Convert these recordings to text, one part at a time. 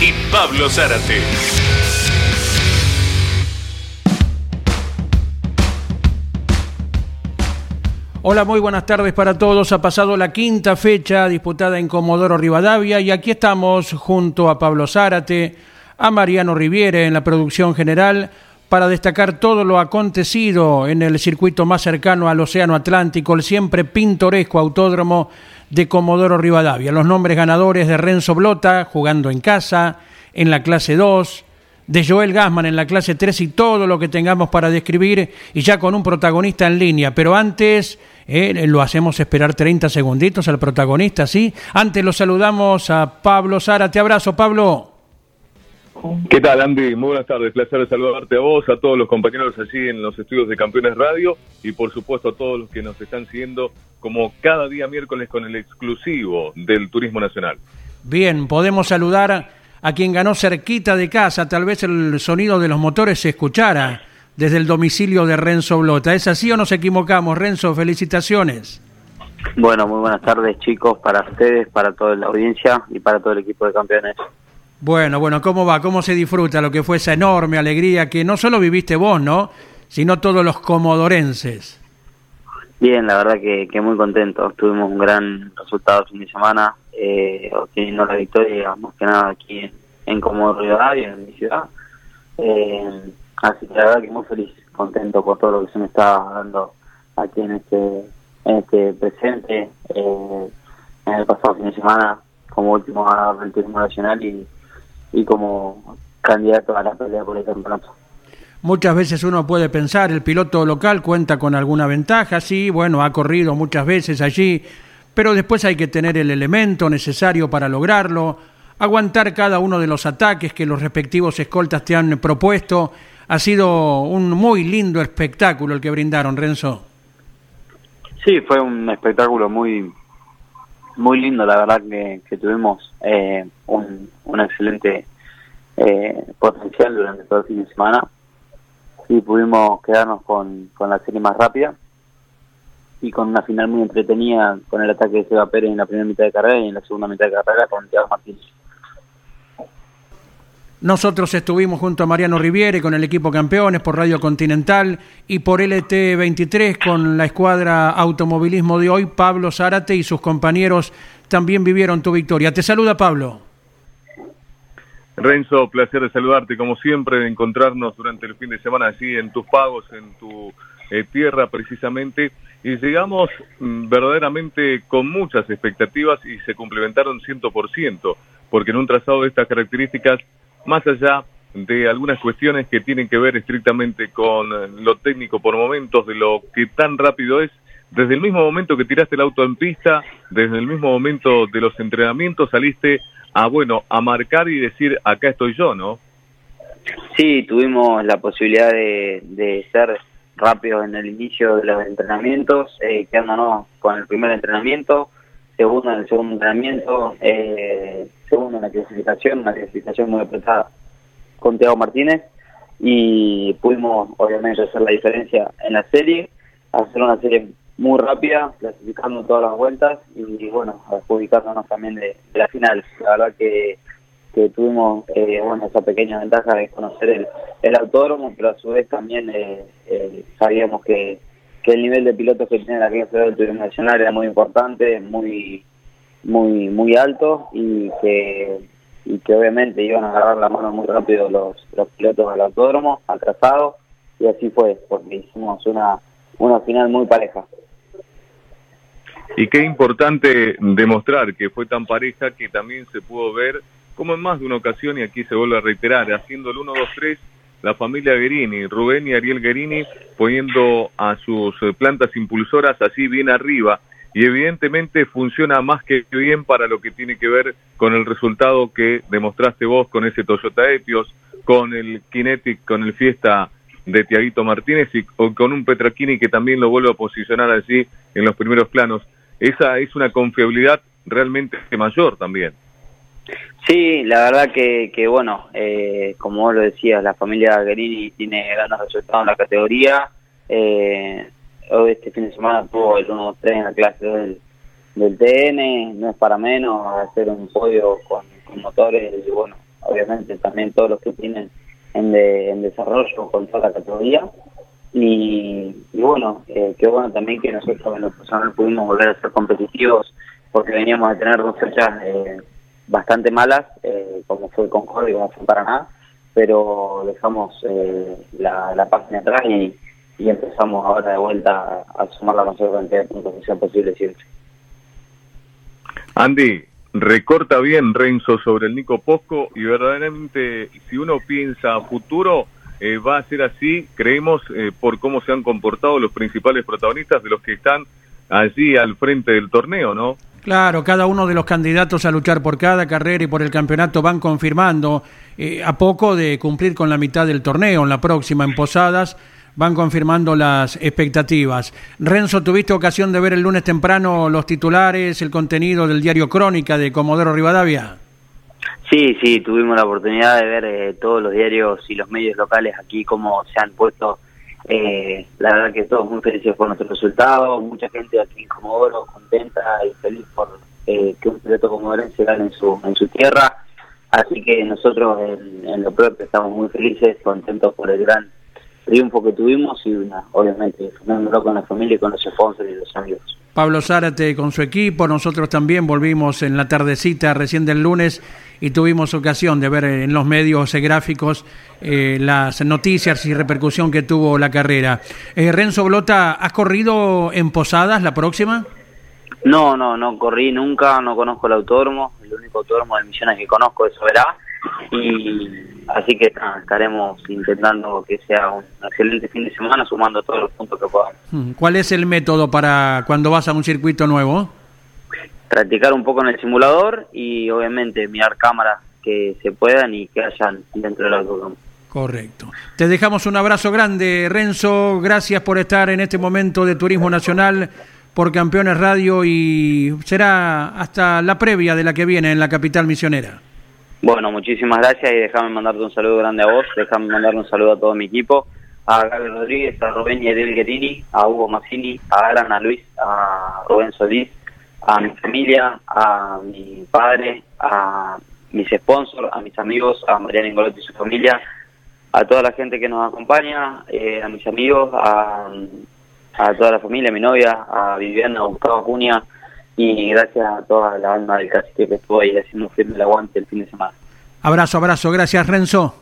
y Pablo Zárate. Hola, muy buenas tardes para todos. Ha pasado la quinta fecha disputada en Comodoro Rivadavia y aquí estamos junto a Pablo Zárate, a Mariano Riviere en la producción general para destacar todo lo acontecido en el circuito más cercano al Océano Atlántico, el siempre pintoresco autódromo de Comodoro Rivadavia. Los nombres ganadores de Renzo Blota jugando en casa, en la clase 2, de Joel Gassman en la clase 3 y todo lo que tengamos para describir y ya con un protagonista en línea. Pero antes eh, lo hacemos esperar 30 segunditos al protagonista, ¿sí? Antes lo saludamos a Pablo Sara. Te abrazo, Pablo. ¿Qué tal, Andy? Muy buenas tardes. Placer de saludarte a vos, a todos los compañeros allí en los estudios de Campeones Radio y, por supuesto, a todos los que nos están siguiendo como cada día miércoles con el exclusivo del Turismo Nacional. Bien, podemos saludar a quien ganó cerquita de casa, tal vez el sonido de los motores se escuchara desde el domicilio de Renzo Blota. ¿Es así o nos equivocamos? Renzo, felicitaciones. Bueno, muy buenas tardes chicos, para ustedes, para toda la audiencia y para todo el equipo de campeones. Bueno, bueno, ¿cómo va? ¿Cómo se disfruta lo que fue esa enorme alegría que no solo viviste vos, ¿no? Sino todos los comodorenses. Bien, la verdad que, que muy contento. Tuvimos un gran resultado el fin de semana eh, obteniendo la victoria más que nada aquí en, en Comodoro Rivadavia, en mi ciudad. Eh, así que la verdad que muy feliz, contento por todo lo que se me está dando aquí en este, en este presente, eh, en el pasado fin de semana, como último ganador del turismo nacional y, y como candidato a la pelea por el campeonato. Muchas veces uno puede pensar, el piloto local cuenta con alguna ventaja, sí, bueno, ha corrido muchas veces allí, pero después hay que tener el elemento necesario para lograrlo, aguantar cada uno de los ataques que los respectivos escoltas te han propuesto. Ha sido un muy lindo espectáculo el que brindaron, Renzo. Sí, fue un espectáculo muy muy lindo, la verdad que, tuvimos eh, un, un excelente eh, potencial durante todo el fin de semana y pudimos quedarnos con, con la serie más rápida y con una final muy entretenida con el ataque de Seba Pérez en la primera mitad de carrera y en la segunda mitad de carrera con Thiago Martínez. Nosotros estuvimos junto a Mariano Riviere con el equipo campeones por Radio Continental y por LT23 con la escuadra automovilismo de hoy. Pablo Zárate y sus compañeros también vivieron tu victoria. Te saluda Pablo. Renzo, placer de saludarte como siempre, de encontrarnos durante el fin de semana allí en tus pagos, en tu eh, tierra precisamente y llegamos mm, verdaderamente con muchas expectativas y se complementaron 100%, porque en un trazado de estas características, más allá de algunas cuestiones que tienen que ver estrictamente con eh, lo técnico por momentos, de lo que tan rápido es, desde el mismo momento que tiraste el auto en pista, desde el mismo momento de los entrenamientos saliste a, bueno, a marcar y decir, acá estoy yo, ¿no? Sí, tuvimos la posibilidad de, ser rápido en el inicio de los entrenamientos, eh, quedándonos con el primer entrenamiento, segundo en el segundo entrenamiento, eh, segundo en la clasificación, una clasificación muy apretada con Thiago Martínez y pudimos obviamente hacer la diferencia en la serie, hacer una serie muy rápida, clasificando todas las vueltas y, bueno, adjudicándonos también de la final. La verdad que tuvimos eh, esa pequeña ventaja de conocer el, el autódromo, pero a su vez también eh, eh, sabíamos que, que el nivel de pilotos que tiene la Federal del Turismo Nacional era muy importante, muy muy muy alto y que y que obviamente iban a agarrar la mano muy rápido los, los pilotos del autódromo, atrasados, y así fue, porque hicimos una, una final muy pareja. Y qué importante demostrar que fue tan pareja que también se pudo ver como en más de una ocasión, y aquí se vuelve a reiterar, haciendo el 1-2-3, la familia Guerini, Rubén y Ariel Guerini, poniendo a sus plantas impulsoras así bien arriba y evidentemente funciona más que bien para lo que tiene que ver con el resultado que demostraste vos con ese Toyota Etios, con el Kinetic, con el Fiesta de Tiaguito Martínez y con un Petraquini que también lo vuelve a posicionar allí en los primeros planos. Esa es una confiabilidad realmente mayor también. Sí, la verdad que, que bueno, eh, como vos lo decías, la familia Guerini tiene grandes resultados en la categoría. Eh, este fin de semana tuvo el 1-3 en la clase del, del TN, no es para menos hacer un podio con, motores y bueno, obviamente también todos los que tienen en, en desarrollo con toda la categoría. Y, bueno, eh, qué bueno también que nosotros en lo personal pudimos volver a ser competitivos porque veníamos a tener dos fechas eh, bastante malas, eh, como fue Concordia y como fue Paraná, pero dejamos eh, la, la página atrás y, y empezamos ahora de vuelta a, sumar la mayor cantidad de puntos que sea posible siempre. Andy, recorta bien Renzo sobre el Nico Posco y verdaderamente si uno piensa a futuro eh, va a ser así, creemos, eh, por cómo se han comportado los principales protagonistas de los que están allí al frente del torneo, ¿no? Claro, cada uno de los candidatos a luchar por cada carrera y por el campeonato van confirmando eh, a poco de cumplir con la mitad del torneo en la próxima en Posadas van confirmando las expectativas. Renzo, ¿tuviste ocasión de ver el lunes temprano los titulares, el contenido del diario Crónica de Comodoro Rivadavia? Sí, sí, tuvimos la oportunidad de ver eh, todos los diarios y los medios locales aquí cómo se han puesto. Eh, la verdad que todos muy felices por nuestro resultado, mucha gente aquí en Comodoro contenta y feliz por eh, que un piloto comodorense gane en su, en su tierra. Así que nosotros en, en lo propio estamos muy felices, contentos por el gran triunfo que tuvimos y una, obviamente disfrutándolo con la familia y con los sponsors y los amigos. Pablo Zárate con su equipo, nosotros también volvimos en la tardecita recién del lunes y tuvimos ocasión de ver en los medios gráficos eh, las noticias y repercusión que tuvo la carrera. Eh, Renzo Blota, ¿has corrido en Posadas la próxima? No, no, no corrí nunca, no conozco el autódromo, el único autódromo de Misiones que conozco es Soberá y Así que estaremos intentando que sea un excelente fin de semana sumando todos los puntos que podamos. Mm, ¿Cuál es el método para cuando vas a un circuito nuevo? Practicar un poco en el simulador y obviamente mirar cámaras que se puedan y que hayan dentro del autódromo. Correcto. Te dejamos un abrazo grande, Renzo. Gracias por estar en este momento de Turismo Nacional por Campeones Radio y será hasta la previa de la que viene en la capital misionera. Bueno, muchísimas gracias y déjame mandarte un saludo grande a vos, déjame mandarle un saludo a todo mi equipo, a Gaby Rodríguez, a Rubén y Ariel Guerini, a Hugo Massini, a Alan, a Luis, a Rubén Solís, a mi familia, a mi padre, a mis sponsors, a mis amigos, a Mariana Ingolotti y su familia, a toda la gente que nos acompaña, eh, a mis amigos, a, a toda la familia, a mi novia, a Viviana, a Gustavo Acuña, y gracias a toda la alma del cacique que estuvo ahí haciendo firme el aguante el fin de semana. Abrazo, abrazo, gracias Renzo.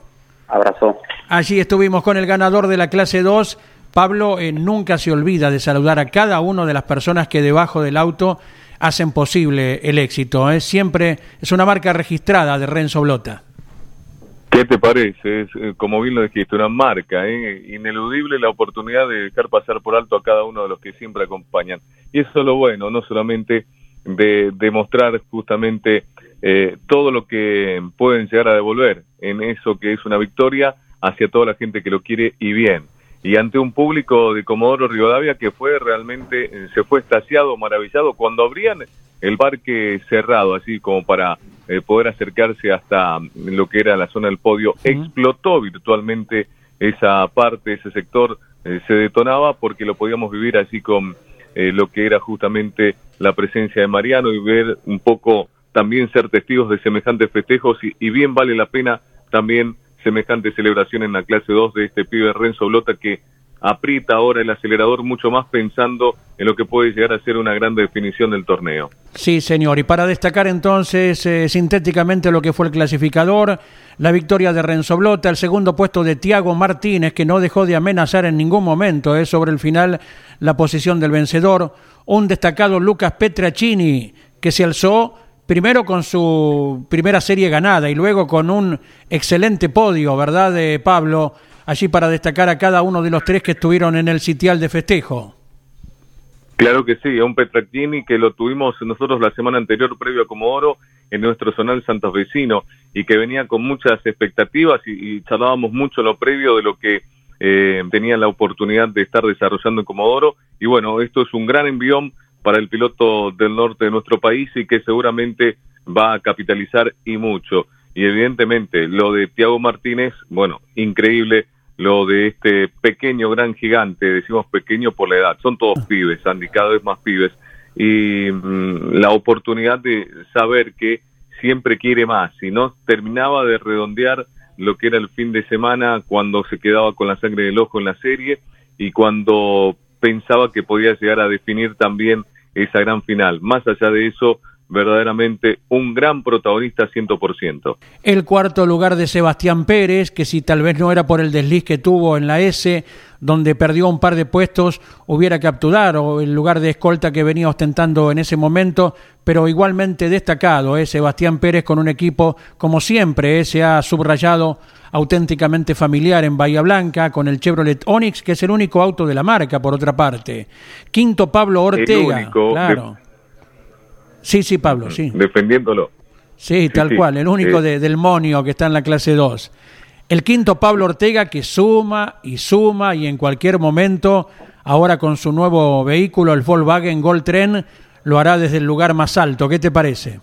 Abrazo. Allí estuvimos con el ganador de la clase 2. Pablo eh, nunca se olvida de saludar a cada una de las personas que debajo del auto hacen posible el éxito. ¿eh? Siempre es una marca registrada de Renzo Blota. ¿Qué te parece? Es, eh, como bien lo dijiste, una marca, ¿eh? ineludible la oportunidad de dejar pasar por alto a cada uno de los que siempre acompañan. Y eso es lo bueno, no solamente de demostrar justamente eh, todo lo que pueden llegar a devolver en eso que es una victoria hacia toda la gente que lo quiere y bien. Y ante un público de Comodoro Rivadavia que fue realmente, eh, se fue estaciado, maravillado, cuando abrían el parque cerrado, así como para eh, poder acercarse hasta mm, lo que era la zona del podio, explotó virtualmente esa parte, ese sector, eh, se detonaba porque lo podíamos vivir así con eh, lo que era justamente la presencia de Mariano y ver un poco también ser testigos de semejantes festejos. Y, bien vale la pena también semejante celebración en la clase 2 de este pibe Renzo Blota que aprieta ahora el acelerador mucho más pensando en lo que puede llegar a ser una gran definición del torneo. Sí, señor. Y para destacar entonces eh, sintéticamente lo que fue el clasificador, la victoria de Renzo Blota, el segundo puesto de Tiago Martínez, que no dejó de amenazar en ningún momento eh, sobre el final la posición del vencedor, un destacado Lucas Petracini, que se alzó primero con su primera serie ganada y luego con un excelente podio, ¿verdad, de eh, Pablo? Allí para destacar a cada uno de los tres que estuvieron en el sitial de festejo. Claro que sí, a un Petracchini que lo tuvimos nosotros la semana anterior previo a Comodoro en nuestro zonal Santos Vecino y que venía con muchas expectativas y, charlábamos mucho lo previo de lo que eh, tenía la oportunidad de estar desarrollando en Comodoro y bueno, esto es un gran envión para el piloto del norte de nuestro país y que seguramente va a capitalizar y mucho. Y evidentemente lo de Tiago Martínez, bueno, increíble lo de este pequeño gran gigante, decimos pequeño por la edad, son todos pibes, Andy, cada vez más pibes, y mm, la oportunidad de saber que siempre quiere más, y no terminaba de redondear lo que era el fin de semana cuando se quedaba con la sangre del ojo en la serie y cuando pensaba que podía llegar a definir también esa gran final. Más allá de eso, verdaderamente un gran protagonista 100%. El cuarto lugar de Sebastián Pérez, que si tal vez no era por el desliz que tuvo en la S, donde perdió un par de puestos, hubiera capturado el lugar de escolta que venía ostentando en ese momento, pero igualmente destacado, ¿eh? Sebastián Pérez con un equipo, como siempre, ¿eh? se ha subrayado auténticamente familiar en Bahía Blanca, con el Chevrolet Onix, que es el único auto de la marca, por otra parte. Quinto, Pablo Ortega. claro. Sí, sí, Pablo, sí. Defendiéndolo. Sí, tal cual, el único de, del Monio que está en la clase 2. El quinto, Pablo Ortega, que suma y suma y en cualquier momento, ahora con su nuevo vehículo, el Volkswagen Gold Tren, lo hará desde el lugar más alto. ¿Qué te parece?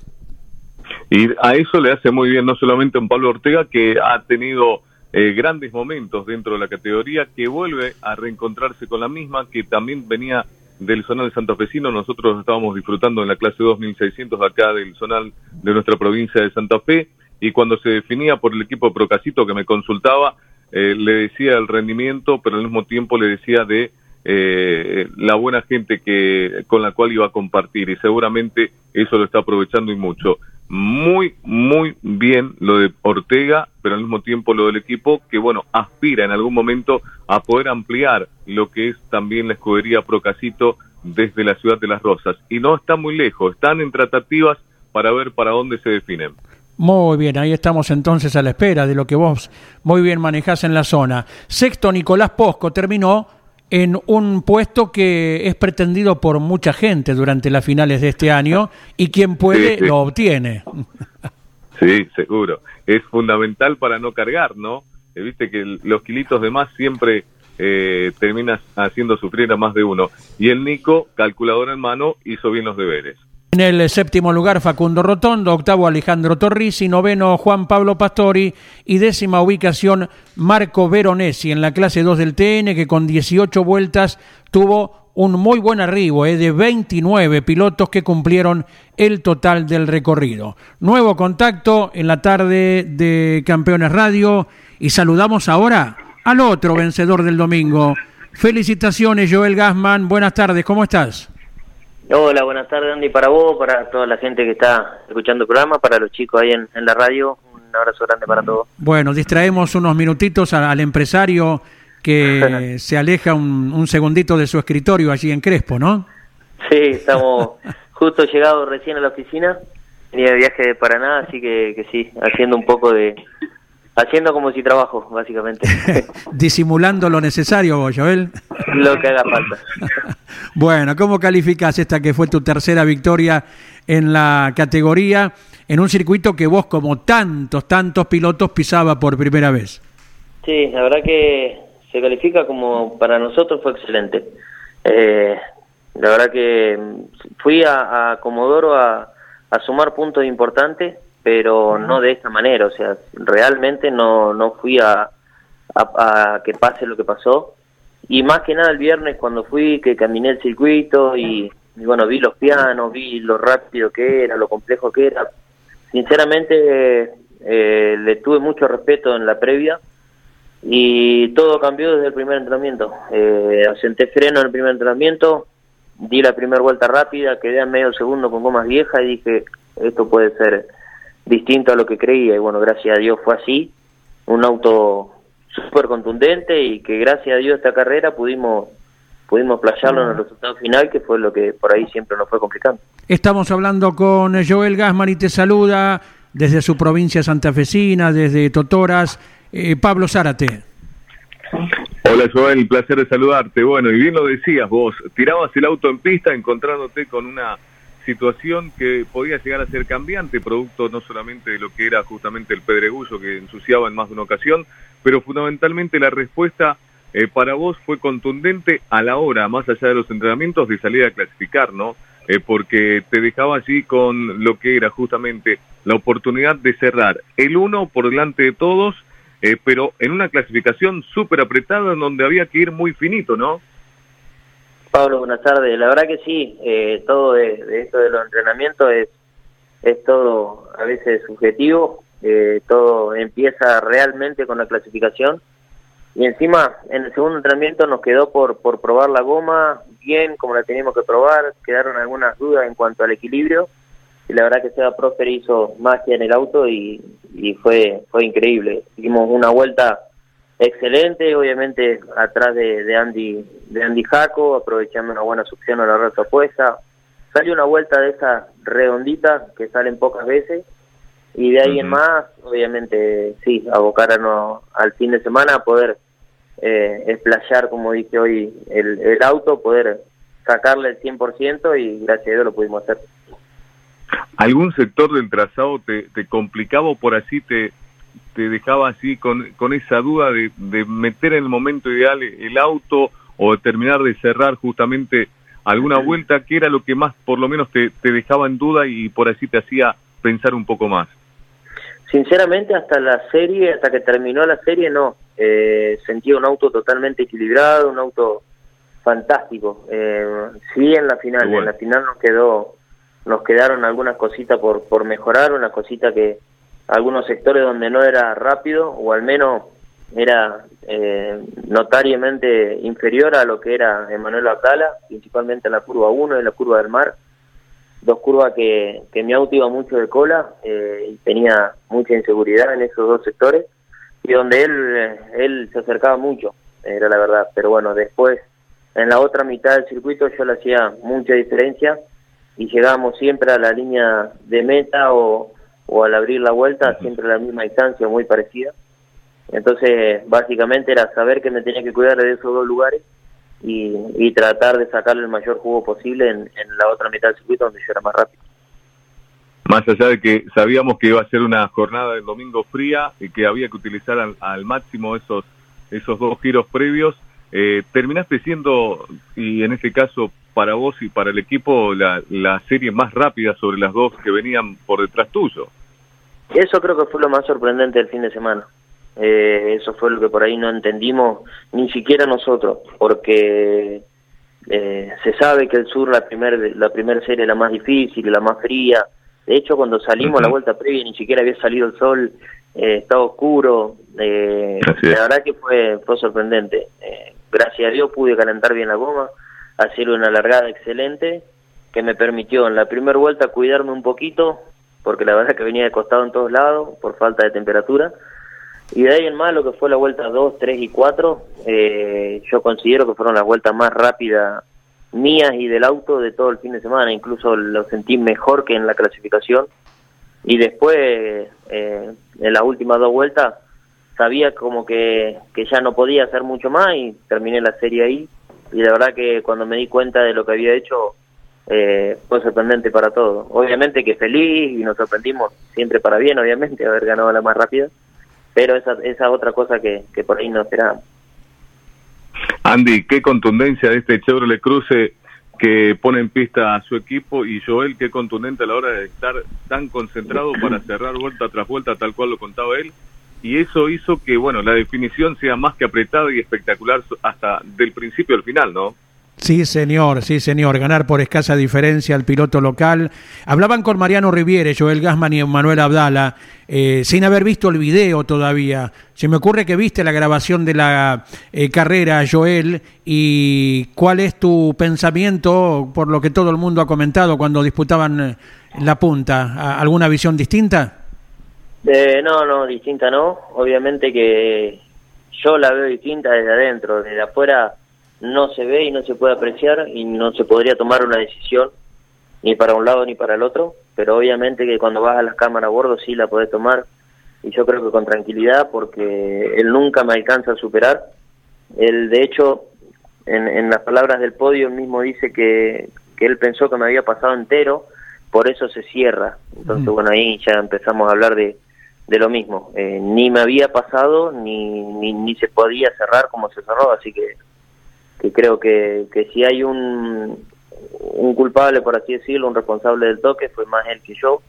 Y a eso le hace muy bien no solamente a un Pablo Ortega, que ha tenido eh, grandes momentos dentro de la categoría, que vuelve a reencontrarse con la misma, que también venía del zonal santafesino. Nosotros estábamos disfrutando en la clase 2600 acá del zonal de nuestra provincia de Santa Fe. Y cuando se definía por el equipo de Procasito que me consultaba, eh, le decía el rendimiento, pero al mismo tiempo le decía de eh, la buena gente que con la cual iba a compartir. Y seguramente eso lo está aprovechando y mucho muy, muy bien lo de Ortega, pero al mismo tiempo lo del equipo que, bueno, aspira en algún momento a poder ampliar lo que es también la escudería Procasito desde la ciudad de Las Rosas. Y no está muy lejos, están en tratativas para ver para dónde se definen. Muy bien, ahí estamos entonces a la espera de lo que vos muy bien manejás en la zona. Sexto, Nicolás Posco terminó en un puesto que es pretendido por mucha gente durante las finales de este año y quien puede lo obtiene. Sí, seguro. Es fundamental para no cargar, ¿no? Eh, viste que los kilitos de más siempre eh, terminas haciendo sufrir a más de uno. Y el Nico, calculador en mano, hizo bien los deberes. En el séptimo lugar Facundo Rotondo, octavo Alejandro Torrisi, noveno Juan Pablo Pastori y décima ubicación Marco Veronesi en la clase 2 del TN que con 18 vueltas tuvo un muy buen arribo eh, de 29 pilotos que cumplieron el total del recorrido. Nuevo contacto en la tarde de Campeones Radio y saludamos ahora al otro vencedor del domingo. Felicitaciones Joel Gasman, buenas tardes, ¿cómo estás? Hola, buenas tardes Andy, para vos, para toda la gente que está escuchando el programa, para los chicos ahí en, la radio, un abrazo grande para todos. Bueno, distraemos unos minutitos al, empresario que se aleja un, segundito de su escritorio allí en Crespo, ¿no? Sí, estamos justo llegados recién a la oficina, venía de viaje de Paraná, así que, que sí, haciendo un poco de, Haciendo como si trabajo, básicamente. Disimulando lo necesario, vos, Joel. Lo que haga falta. bueno, ¿cómo calificas esta que fue tu tercera victoria en la categoría, en un circuito que vos, como tantos, tantos pilotos, pisaba por primera vez? Sí, la verdad que se califica como para nosotros fue excelente. Eh, la verdad que fui a, a Comodoro a, a sumar puntos importantes pero no de esta manera, o sea, realmente no, no fui a, a, que pase lo que pasó. Y más que nada el viernes cuando fui, que caminé el circuito y, bueno, vi los pianos, vi lo rápido que era, lo complejo que era. Sinceramente eh, le tuve mucho respeto en la previa y todo cambió desde el primer entrenamiento. Eh, asenté freno en el primer entrenamiento, di la primera vuelta rápida, quedé a medio segundo con gomas viejas y dije, esto puede ser distinto a lo que creía y bueno, gracias a Dios fue así, un auto súper contundente y que gracias a Dios esta carrera pudimos pudimos playarlo en el resultado final, que fue lo que por ahí siempre nos fue complicando. Estamos hablando con Joel Gasman y te saluda desde su provincia santafesina, desde Totoras, eh, Pablo Zárate. Hola Joel, placer de saludarte. Bueno, y bien lo decías vos, tirabas el auto en pista encontrándote con una situación que podía llegar a ser cambiante, producto no solamente de lo que era justamente el pedregullo que ensuciaba en más de una ocasión, pero fundamentalmente la respuesta eh, para vos fue contundente a la hora, más allá de los entrenamientos, de salir a clasificar, ¿no? Eh, porque te dejaba allí con lo que era justamente la oportunidad de cerrar el uno por delante de todos eh, pero en una clasificación súper apretada en donde había que ir muy finito, ¿no? Pablo, buenas tardes. La verdad que sí, eh, todo de, esto de los entrenamientos es, es todo a veces subjetivo, eh, todo empieza realmente con la clasificación y encima en el segundo entrenamiento nos quedó por, por probar la goma bien como la teníamos que probar, quedaron algunas dudas en cuanto al equilibrio y la verdad que Seba Prosper hizo magia en el auto y, y fue fue increíble. Hicimos una vuelta excelente, obviamente atrás de, de Andy de Andy Jaco, aprovechando una buena succión a la red opuesta. Salió una vuelta de esas redonditas que salen pocas veces y de ahí en más, obviamente, sí, abocarnos al fin de semana a poder eh, explayar, como dije hoy, el, el auto, poder sacarle el 100% y gracias a Dios lo pudimos hacer. ¿Algún sector del trazado te, te complicaba o por así te, te dejaba así con, con esa duda de, de meter en el momento ideal el auto o de terminar de cerrar justamente alguna vuelta? ¿Qué era lo que más por lo menos te, te dejaba en duda y por así te hacía pensar un poco más? Sinceramente, hasta la serie, hasta que terminó la serie, no. Eh, sentía un auto totalmente equilibrado, un auto fantástico. Eh, sí, en la final, en la final nos quedó nos quedaron algunas cositas por, por mejorar, una cosita que algunos sectores donde no era rápido o al menos era eh, notariamente inferior a lo que era Emanuel Abdala, principalmente en la curva 1 y la curva del mar, dos curvas que, que mi auto iba mucho de cola eh, y tenía mucha inseguridad en esos dos sectores y donde él, él se acercaba mucho, era la verdad, pero bueno, después en la otra mitad del circuito yo le hacía mucha diferencia y llegamos siempre a la línea de meta o, o al abrir la vuelta siempre a la misma distancia, muy parecida. Entonces, básicamente era saber que me tenía que cuidar de esos dos lugares y, y tratar de sacarle el mayor jugo posible en, en, la otra mitad del circuito donde yo era más rápido. Más allá de que sabíamos que iba a ser una jornada del domingo fría y que había que utilizar al, al máximo esos, esos dos giros previos, eh, terminaste siendo, y en este caso para vos y para el equipo, la, la serie más rápida sobre las dos que venían por detrás tuyo. Eso creo que fue lo más sorprendente del fin de semana. Eh, eso fue lo que por ahí no entendimos, ni siquiera nosotros, porque eh, se sabe que el sur la primera la primer serie es la más difícil, la más fría. De hecho, cuando salimos a la vuelta previa ni siquiera había salido el sol, eh, estaba oscuro. Eh, la verdad que fue, fue sorprendente. Eh, gracias a Dios pude calentar bien la goma, hacer una largada excelente que me permitió en la primera vuelta cuidarme un poquito, porque la verdad que venía de costado en todos lados por falta de temperatura. Y de ahí en más, lo que fue la vuelta 2, 3 y 4, eh, yo considero que fueron las vueltas más rápidas mías y del auto de todo el fin de semana. Incluso lo sentí mejor que en la clasificación. Y después, eh, en las últimas dos vueltas, sabía como que, que ya no podía hacer mucho más y terminé la serie ahí. Y la verdad que cuando me di cuenta de lo que había hecho, eh, fue sorprendente para todos. Obviamente que feliz y nos sorprendimos siempre para bien, obviamente, haber ganado la más rápida, pero esa, esa otra cosa que, que por ahí no esperábamos. Andy, qué contundencia de este Chevrolet Cruze que pone en pista a su equipo y Joel, qué contundente a la hora de estar tan concentrado para cerrar vuelta tras vuelta, tal cual lo contaba él, y eso hizo que, bueno, la definición sea más que apretada y espectacular hasta del principio al final, ¿no? Sí, señor, sí, señor. Ganar por escasa diferencia al piloto local. Hablaban con Mariano Riviere, Joel Gasman y Manuel Abdala, eh, sin haber visto el video todavía. Se me ocurre que viste la grabación de la eh, carrera, Joel, y cuál es tu pensamiento por lo que todo el mundo ha comentado cuando disputaban eh, la punta. ¿Alguna visión distinta? Eh, no, no, distinta no. Obviamente que yo la veo distinta desde adentro. Desde afuera no se ve y no se puede apreciar y no se podría tomar una decisión ni para un lado ni para el otro. Pero obviamente que cuando vas a las cámaras a bordo sí la podés tomar y yo creo que con tranquilidad porque él nunca me alcanza a superar. Él, de hecho, en, en las palabras del podio, él mismo dice que, que él pensó que me había pasado entero, por eso se cierra. Entonces, bueno, ahí ya empezamos a hablar de, de lo mismo. Eh, ni me había pasado, ni, ni, ni, se podía cerrar como se cerró, así que, que creo que, que si hay un, un culpable, por así decirlo, un responsable del toque, fue más él que yo,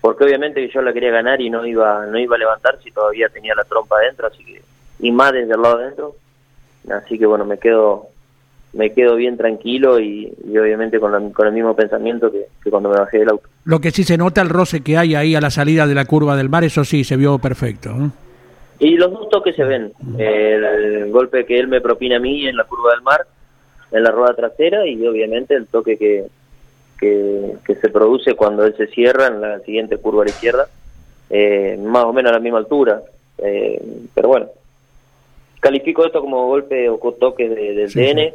porque obviamente que yo la quería ganar y no iba, no iba a levantar si todavía tenía la trompa adentro, así que, y más desde el lado adentro, así que bueno, me quedo me quedo bien tranquilo y, obviamente con, con, el mismo pensamiento que, cuando me bajé del auto. Lo que sí se nota el roce que hay ahí a la salida de la curva del mar, eso sí, se vio perfecto. Y los dos toques se ven. El, golpe que él me propina a mí en la curva del mar, en la rueda trasera, y obviamente el toque que, que, se produce cuando él se cierra en la siguiente curva a la izquierda, eh, más o menos a la misma altura. Eh, pero bueno, califico esto como golpe o toque de, del DN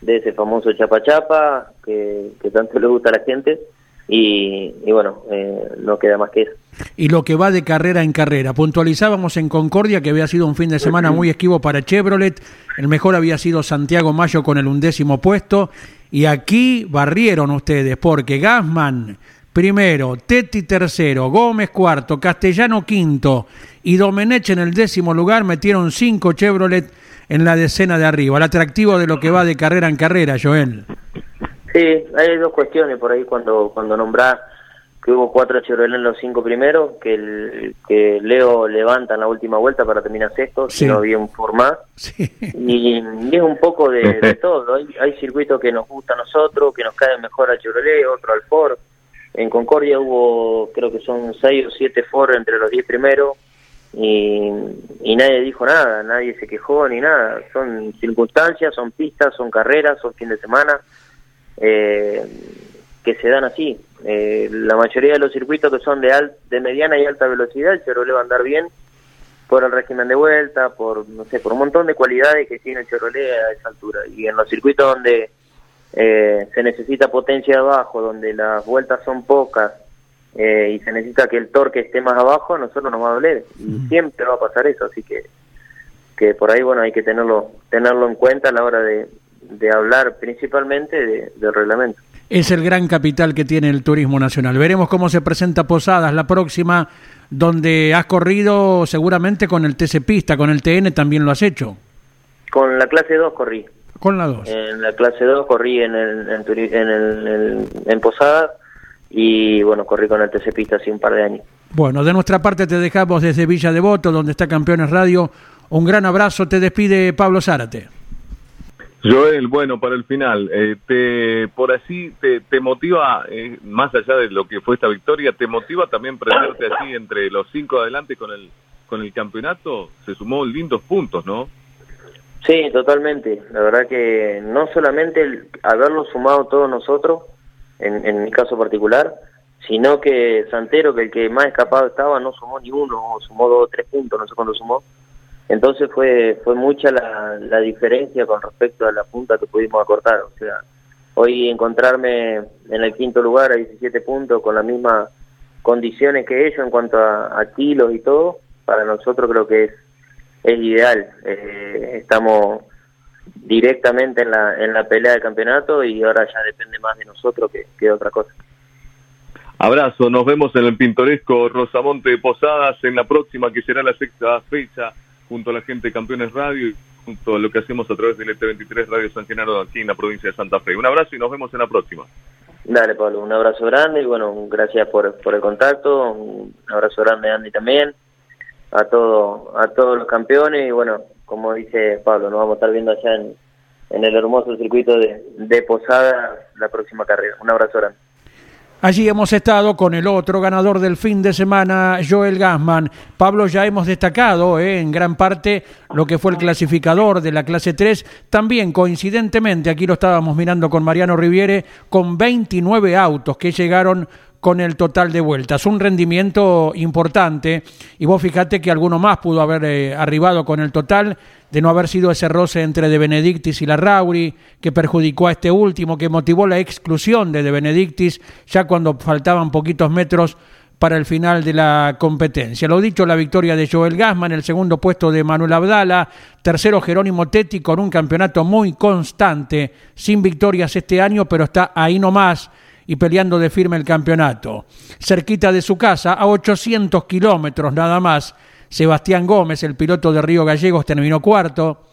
de ese famoso chapa chapa que, tanto le gusta a la gente y, bueno, eh, no queda más que eso. Y lo que va de carrera en carrera, puntualizábamos en Concordia que había sido un fin de semana muy esquivo para Chevrolet, el mejor había sido Santiago Mayo con el undécimo puesto y aquí barrieron ustedes porque Gasman primero, Tetti tercero, Gómez cuarto, Castellano quinto y Domenech en el décimo lugar metieron cinco Chevrolet en la decena de arriba, el atractivo de lo que va de carrera en carrera, Joel. Sí, hay dos cuestiones por ahí cuando cuando nombrás que hubo cuatro Chevrolet en los cinco primeros, que el, que Leo levanta en la última vuelta para terminar sexto, si no había un format. Y, es un poco de, todo. Hay, hay, circuitos que nos gustan a nosotros, que nos caen mejor al Chevrolet, otro al Ford. En Concordia hubo, creo que son seis o siete Ford entre los diez primeros y, y nadie dijo nada, nadie se quejó ni nada. Son circunstancias, son pistas, son carreras, son fin de semana eh, que se dan así. Eh, la mayoría de los circuitos que son de, de mediana y alta velocidad, el Chevrolet va a andar bien por el régimen de vuelta, por no sé, por un montón de cualidades que tiene el Chevrolet a esa altura. Y en los circuitos donde eh, se necesita potencia abajo, donde las vueltas son pocas, eh, y se necesita que el torque esté más abajo, nosotros nos va a doler. Y siempre va a pasar eso, así que que por ahí bueno hay que tenerlo tenerlo en cuenta a la hora de, de hablar principalmente de, del reglamento. Es el gran capital que tiene el turismo nacional. Veremos cómo se presenta Posadas la próxima, donde has corrido seguramente con el TC Pista, con el TN también lo has hecho. Con la clase 2 corrí. Con la 2. En la clase 2 corrí en, el, en, el, en Posadas y bueno, corrí con el TC Pista hace un par de años. Bueno, de nuestra parte te dejamos desde Villa Devoto, donde está Campeones Radio. Un gran abrazo, te despide Pablo Zárate. Joel, bueno, para el final, eh, te, por así te, te motiva, eh, más allá de lo que fue esta victoria, ¿te motiva también prenderte así entre los cinco adelante con el, con el campeonato? Se sumó lindos puntos, ¿no? Sí, totalmente. La verdad que no solamente el haberlo sumado todos nosotros, en, mi caso particular, sino que Santero, que el que más escapado estaba, no sumó ni uno, sumó dos o tres puntos, no sé cuándo sumó. Entonces fue fue mucha la, la diferencia con respecto a la punta que pudimos acortar. O sea, hoy encontrarme en el quinto lugar a 17 puntos con las mismas condiciones que ellos en cuanto a, kilos y todo, para nosotros creo que es, es ideal. Eh, estamos directamente en la, en la pelea de campeonato y ahora ya depende más de nosotros que, de otra cosa. Abrazo, nos vemos en el pintoresco Rosamonte de Posadas en la próxima que será la sexta fecha junto a la gente de Campeones Radio y junto a lo que hacemos a través del ET23 Radio San Genaro aquí en la provincia de Santa Fe. Un abrazo y nos vemos en la próxima. Dale, Pablo, un abrazo grande y bueno, gracias por, por el contacto, un abrazo grande Andy también, a todo, a todos los campeones y bueno, como dice Pablo, nos vamos a estar viendo allá en, en el hermoso circuito de, de Posada la próxima carrera. Un abrazo grande. Allí hemos estado con el otro ganador del fin de semana, Joel Gassman. Pablo, ya hemos destacado eh, en gran parte lo que fue el clasificador de la clase 3. También, coincidentemente, aquí lo estábamos mirando con Mariano Riviere, con 29 autos que llegaron con el total de vueltas. Un rendimiento importante y vos fijate que alguno más pudo haber eh, arribado con el total de no haber sido ese roce entre De Benedictis y la Rauri que perjudicó a este último, que motivó la exclusión de De Benedictis ya cuando faltaban poquitos metros para el final de la competencia. Lo dicho, la victoria de Joel Gasman, el segundo puesto de Manuel Abdala, tercero Jerónimo Tetti con un campeonato muy constante, sin victorias este año, pero está ahí nomás y peleando de firme el campeonato. Cerquita de su casa, a 800 kilómetros nada más, Sebastián Gómez, el piloto de Río Gallegos, terminó cuarto.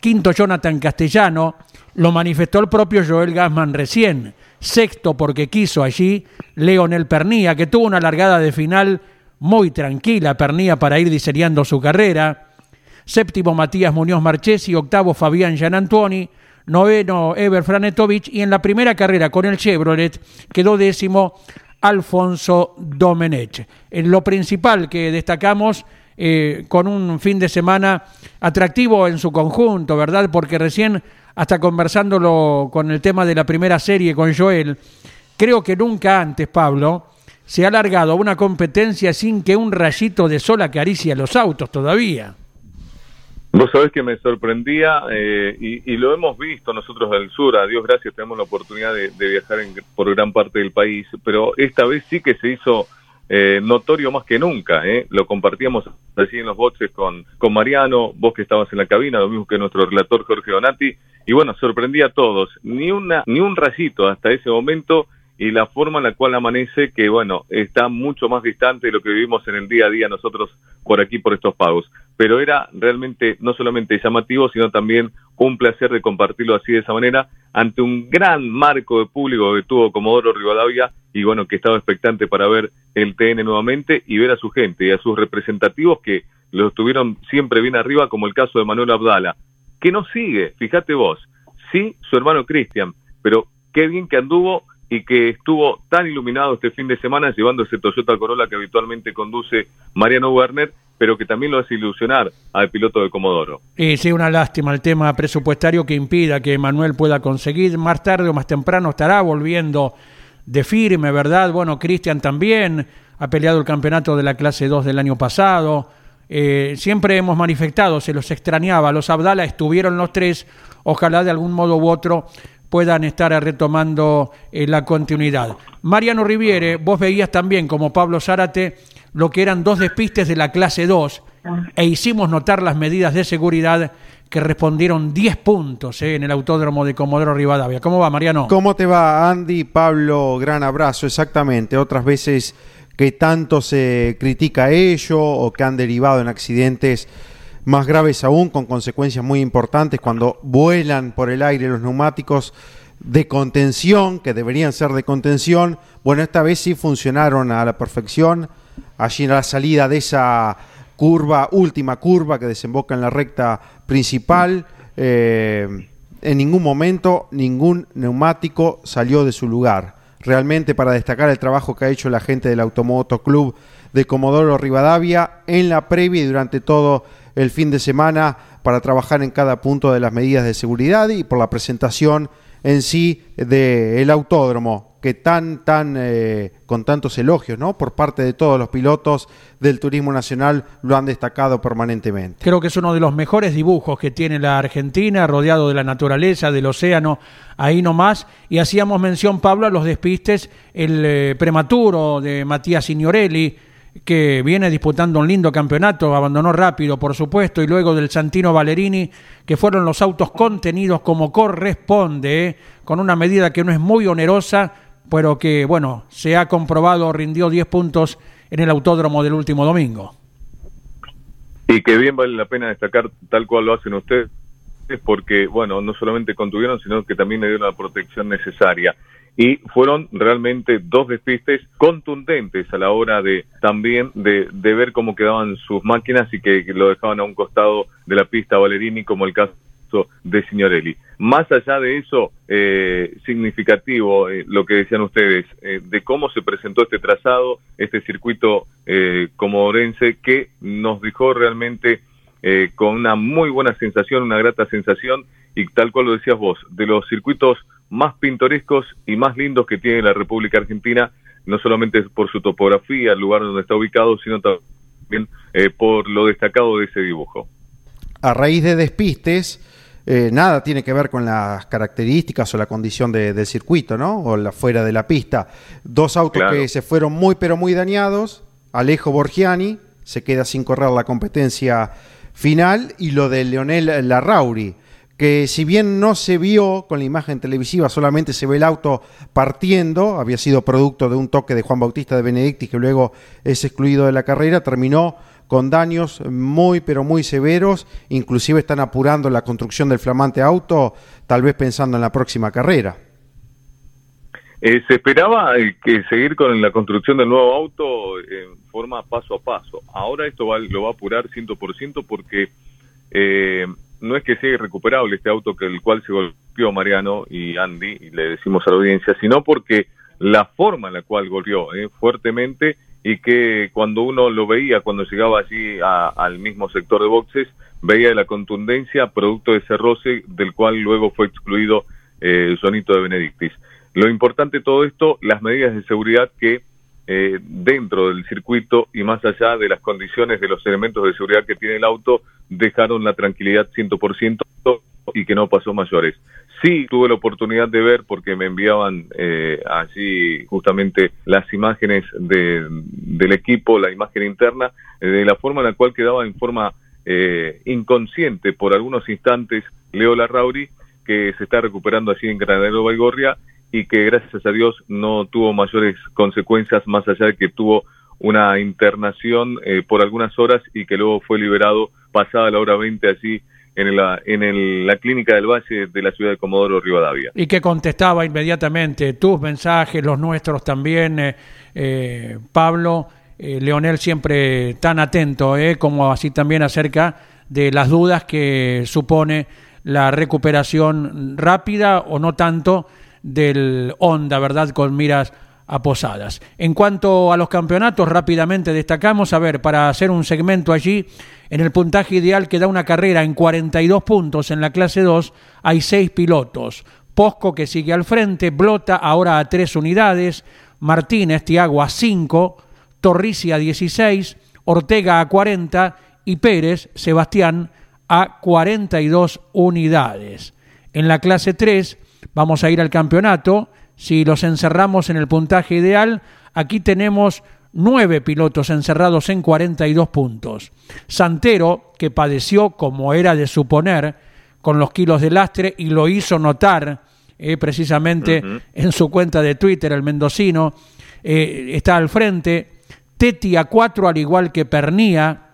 Quinto, Jonathan Castellano, lo manifestó el propio Joel Gasman recién. Sexto, porque quiso allí, Leonel Pernía, que tuvo una largada de final muy tranquila, Pernía, para ir diseñando su carrera. Séptimo, Matías Muñoz Marchesi. Octavo, Fabián Gianantuoni. Noveno, Eber Franetovich. Y en la primera carrera con el Chevrolet quedó décimo Alfonso Domenech. En lo principal que destacamos eh, con un fin de semana atractivo en su conjunto, ¿verdad? Porque recién, hasta conversándolo con el tema de la primera serie con Joel, creo que nunca antes, Pablo, se ha alargado una competencia sin que un rayito de sol acaricie a los autos todavía. Vos sabés que me sorprendía eh, y, lo hemos visto nosotros del sur, a Dios gracias tenemos la oportunidad de, viajar por gran parte del país, pero esta vez sí que se hizo eh, notorio más que nunca. ¿eh? Lo compartíamos así en los boxes con, con Mariano, vos que estabas en la cabina, lo mismo que nuestro relator Jorge Donati, y bueno, sorprendía a todos. Ni, una, ni un rayito hasta ese momento y la forma en la cual amanece, que bueno, está mucho más distante de lo que vivimos en el día a día nosotros por aquí, por estos pagos. Pero era realmente no solamente llamativo, sino también un placer de compartirlo así de esa manera, ante un gran marco de público que tuvo Comodoro Rivadavia, y bueno, que estaba expectante para ver el TN nuevamente y ver a su gente y a sus representativos que lo estuvieron siempre bien arriba, como el caso de Manuel Abdala, que no sigue, fíjate vos, sí, su hermano Cristian, pero qué bien que anduvo y que estuvo tan iluminado este fin de semana llevando ese Toyota Corolla que habitualmente conduce Mariano Werner, pero que también lo hace ilusionar al piloto de Comodoro. Y sí, una lástima el tema presupuestario que impida que Manuel pueda conseguir. Más tarde o más temprano estará volviendo de firme, ¿verdad? Bueno, Cristian también ha peleado el campeonato de la clase 2 del año pasado. Eh, siempre hemos manifestado, se los extrañaba, los Abdala estuvieron los tres, ojalá de algún modo u otro puedan estar retomando eh, la continuidad. Mariano Riviere, vos veías también, como Pablo Zárate, lo que eran dos despistes de la clase 2 e hicimos notar las medidas de seguridad que respondieron 10 puntos eh, en el autódromo de Comodoro Rivadavia. ¿Cómo va, Mariano? ¿Cómo te va, Andy? Pablo, gran abrazo, exactamente. Otras veces que tanto se critica ello o que han derivado en accidentes más graves aún, con consecuencias muy importantes cuando vuelan por el aire los neumáticos de contención, que deberían ser de contención. Bueno, esta vez sí funcionaron a la perfección. Allí en la salida de esa curva, última curva que desemboca en la recta principal, eh, en ningún momento ningún neumático salió de su lugar. Realmente para destacar el trabajo que ha hecho la gente del Automoto Club de Comodoro Rivadavia en la previa y durante todo el fin de semana para trabajar en cada punto de las medidas de seguridad y por la presentación en sí del autódromo que tan tan eh, con tantos elogios no por parte de todos los pilotos del turismo nacional lo han destacado permanentemente. Creo que es uno de los mejores dibujos que tiene la Argentina rodeado de la naturaleza del océano ahí nomás. Y hacíamos mención Pablo a los despistes el eh, prematuro de Matías Signorelli que viene disputando un lindo campeonato, abandonó rápido, por supuesto, y luego del Santino Valerini, que fueron los autos contenidos como corresponde, ¿eh? con una medida que no es muy onerosa, pero que, bueno, se ha comprobado, rindió 10 puntos en el autódromo del último domingo. Y que bien vale la pena destacar tal cual lo hacen ustedes, porque, bueno, no solamente contuvieron, sino que también le dieron la protección necesaria y fueron realmente dos despistes contundentes a la hora de también de, ver cómo quedaban sus máquinas y que, lo dejaban a un costado de la pista Valerini como el caso de Signorelli. Más allá de eso, eh, significativo eh, lo que decían ustedes, eh, de cómo se presentó este trazado, este circuito comodorense, que nos dejó realmente con una muy buena sensación, una grata sensación, y tal cual lo decías vos, de los circuitos más pintorescos y más lindos que tiene la República Argentina, no solamente por su topografía, el lugar donde está ubicado, sino también eh, por lo destacado de ese dibujo. A raíz de despistes, eh, nada tiene que ver con las características o la condición del circuito, ¿no? O la fuera de la pista. Dos autos que se fueron muy pero muy dañados. Alejo Borgiani se queda sin correr la competencia final y lo de Leonel Larrauri que si bien no se vio con la imagen televisiva, solamente se ve el auto partiendo, había sido producto de un toque de Juan Bautista de Benedicti que luego es excluido de la carrera, terminó con daños muy pero muy severos, inclusive están apurando la construcción del flamante auto, tal vez pensando en la próxima carrera. Eh, se esperaba eh, que seguir con la construcción del nuevo auto en forma paso a paso. Ahora esto lo va a apurar 100% porque eh, no es que sea irrecuperable este auto que el cual se golpeó Mariano y Andy, y le decimos a la audiencia, sino porque la forma en la cual golpeó fuertemente y que cuando uno lo veía, cuando llegaba allí al mismo sector de boxes, veía la contundencia producto de ese roce del cual luego fue excluido eh, el sonito de Benedictis. Lo importante de todo esto, las medidas de seguridad que eh, dentro del circuito y más allá de las condiciones de los elementos de seguridad que tiene el auto, dejaron la tranquilidad 100% y que no pasó mayores. Sí tuve la oportunidad de ver, porque me enviaban eh, allí justamente las imágenes de, del equipo, la imagen interna, eh, de la forma en la cual quedaba en forma eh, inconsciente por algunos instantes Leo Larrauri, que se está recuperando allí en Granadero Baigorria y que gracias a Dios no tuvo mayores consecuencias más allá de que tuvo una internación por algunas horas y que luego fue liberado pasada la hora 20 allí en la, en la clínica del Valle de la ciudad de Comodoro Rivadavia. Y que contestaba inmediatamente tus mensajes, los nuestros también, eh, eh, Pablo, eh, Leonel siempre tan atento, como así también acerca de las dudas que supone la recuperación rápida o no tanto del Honda, ¿verdad? Con miras a Posadas. En cuanto a los campeonatos, rápidamente destacamos, a ver, para hacer un segmento allí, en el puntaje ideal que da una carrera en 42 puntos en la clase 2, hay seis pilotos. Posco que sigue al frente, Blota ahora a tres unidades, Martínez, Tiago a 5, Torrici a 16, Ortega a 40 y Pérez, Sebastián a 42 unidades. En la clase 3 vamos a ir al campeonato si los encerramos en el puntaje ideal, aquí tenemos nueve pilotos encerrados en 42 puntos. Santero, que padeció, como era de suponer, con los kilos de lastre y lo hizo notar eh, precisamente en su cuenta de Twitter, el mendocino, eh, está al frente. Teti a cuatro, al igual que Pernía.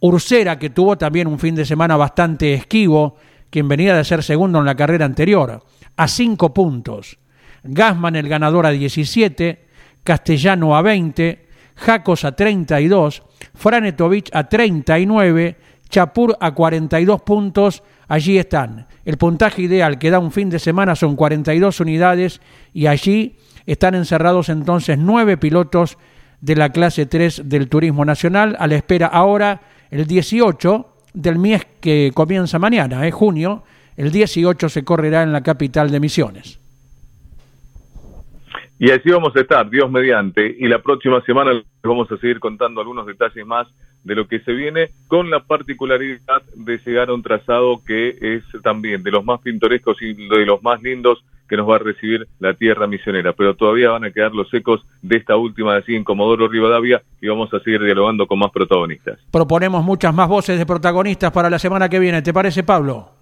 Ursera, que tuvo también un fin de semana bastante esquivo, quien venía de ser segundo en la carrera anterior, a cinco puntos. Gasman el ganador a 17, Castellano a 20, Jacos a 32, Franetovich a 39, Chapur a 42 puntos, allí están. El puntaje ideal que da un fin de semana son 42 unidades y allí están encerrados entonces nueve pilotos de la clase 3 del Turismo Nacional, a la espera ahora el 18 del mes que comienza mañana, es junio, el 18 se correrá en la capital de Misiones. Y así vamos a estar, Dios mediante. Y la próxima semana les vamos a seguir contando algunos detalles más de lo que se viene, con la particularidad de llegar a un trazado que es también de los más pintorescos y de los más lindos que nos va a recibir la tierra misionera. Pero todavía van a quedar los ecos de esta última así en Comodoro Rivadavia y vamos a seguir dialogando con más protagonistas. Proponemos muchas más voces de protagonistas para la semana que viene. ¿Te parece, Pablo?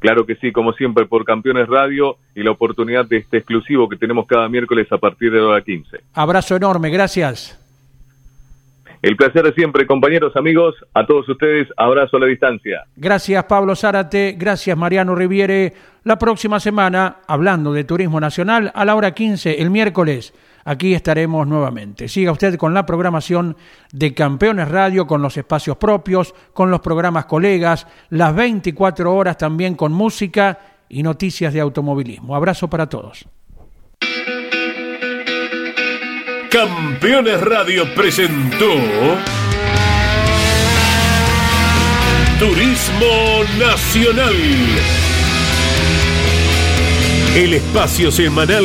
Claro que sí, como siempre, por Campeones Radio y la oportunidad de este exclusivo que tenemos cada miércoles a partir de la hora 15. Abrazo enorme, gracias. El placer de siempre, compañeros, amigos, a todos ustedes, abrazo a la distancia. Gracias, Pablo Zárate, gracias, Mariano Riviere. La próxima semana, hablando de Turismo Nacional, a la hora 15, el miércoles, aquí estaremos nuevamente. Siga usted con la programación de Campeones Radio, con los espacios propios, con los programas colegas, las 24 horas también con música y noticias de automovilismo. Abrazo para todos. Campeones Radio presentó Turismo Nacional. El espacio semanal